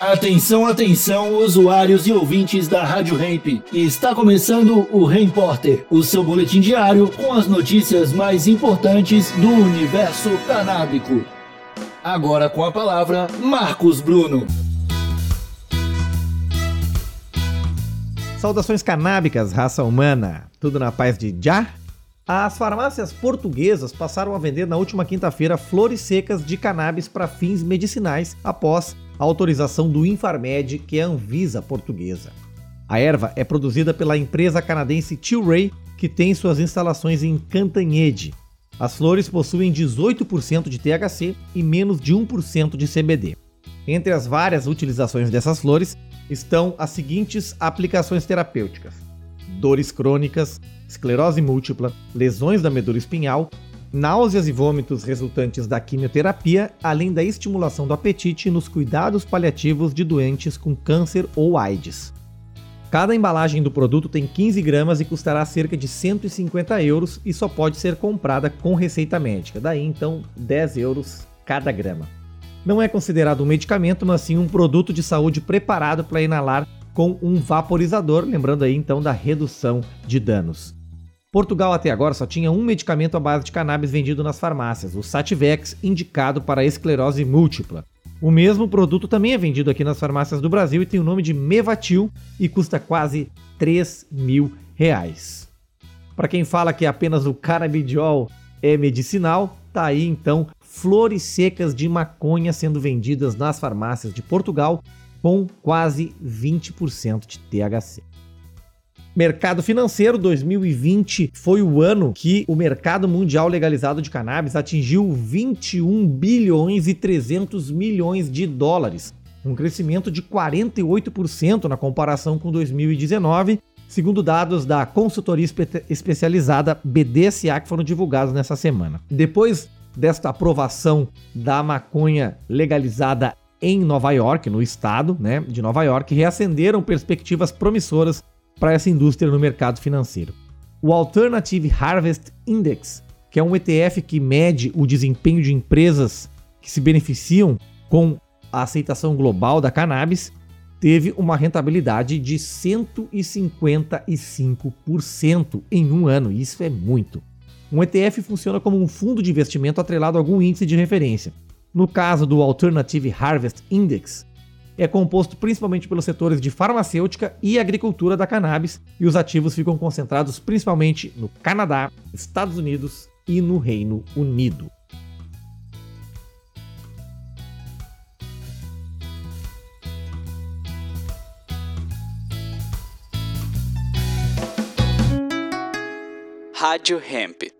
Atenção, atenção, usuários e ouvintes da Rádio Hemp. Está começando o Repórter, o seu boletim diário com as notícias mais importantes do universo canábico. Agora com a palavra, Marcos Bruno. Saudações canábicas, raça humana. Tudo na paz de Já? As farmácias portuguesas passaram a vender na última quinta-feira flores secas de cannabis para fins medicinais após a autorização do Infarmed, que é a Anvisa portuguesa. A erva é produzida pela empresa canadense Tilray, que tem suas instalações em Cantanhede. As flores possuem 18% de THC e menos de 1% de CBD. Entre as várias utilizações dessas flores estão as seguintes aplicações terapêuticas: dores crônicas, esclerose múltipla, lesões da medula espinhal náuseas e vômitos resultantes da quimioterapia, além da estimulação do apetite nos cuidados paliativos de doentes com câncer ou AIDS. Cada embalagem do produto tem 15 gramas e custará cerca de 150 euros e só pode ser comprada com receita médica, daí então 10 euros cada grama. Não é considerado um medicamento, mas sim um produto de saúde preparado para inalar com um vaporizador, lembrando aí então da redução de danos. Portugal até agora só tinha um medicamento à base de cannabis vendido nas farmácias, o Sativex, indicado para esclerose múltipla. O mesmo produto também é vendido aqui nas farmácias do Brasil e tem o nome de Mevatil e custa quase 3 mil reais. Para quem fala que apenas o canabidiol é medicinal, tá aí então flores secas de maconha sendo vendidas nas farmácias de Portugal com quase 20% de THC. Mercado financeiro 2020 foi o ano que o mercado mundial legalizado de cannabis atingiu 21 bilhões e 300 milhões de dólares, um crescimento de 48% na comparação com 2019, segundo dados da consultoria espe especializada BDSA que foram divulgados nessa semana. Depois desta aprovação da maconha legalizada em Nova York, no estado né, de Nova York, reacenderam perspectivas promissoras para essa indústria no mercado financeiro. O Alternative Harvest Index, que é um ETF que mede o desempenho de empresas que se beneficiam com a aceitação global da cannabis, teve uma rentabilidade de 155% em um ano. Isso é muito. Um ETF funciona como um fundo de investimento atrelado a algum índice de referência. No caso do Alternative Harvest Index, é composto principalmente pelos setores de farmacêutica e agricultura da cannabis, e os ativos ficam concentrados principalmente no Canadá, Estados Unidos e no Reino Unido. Rádio Hemp.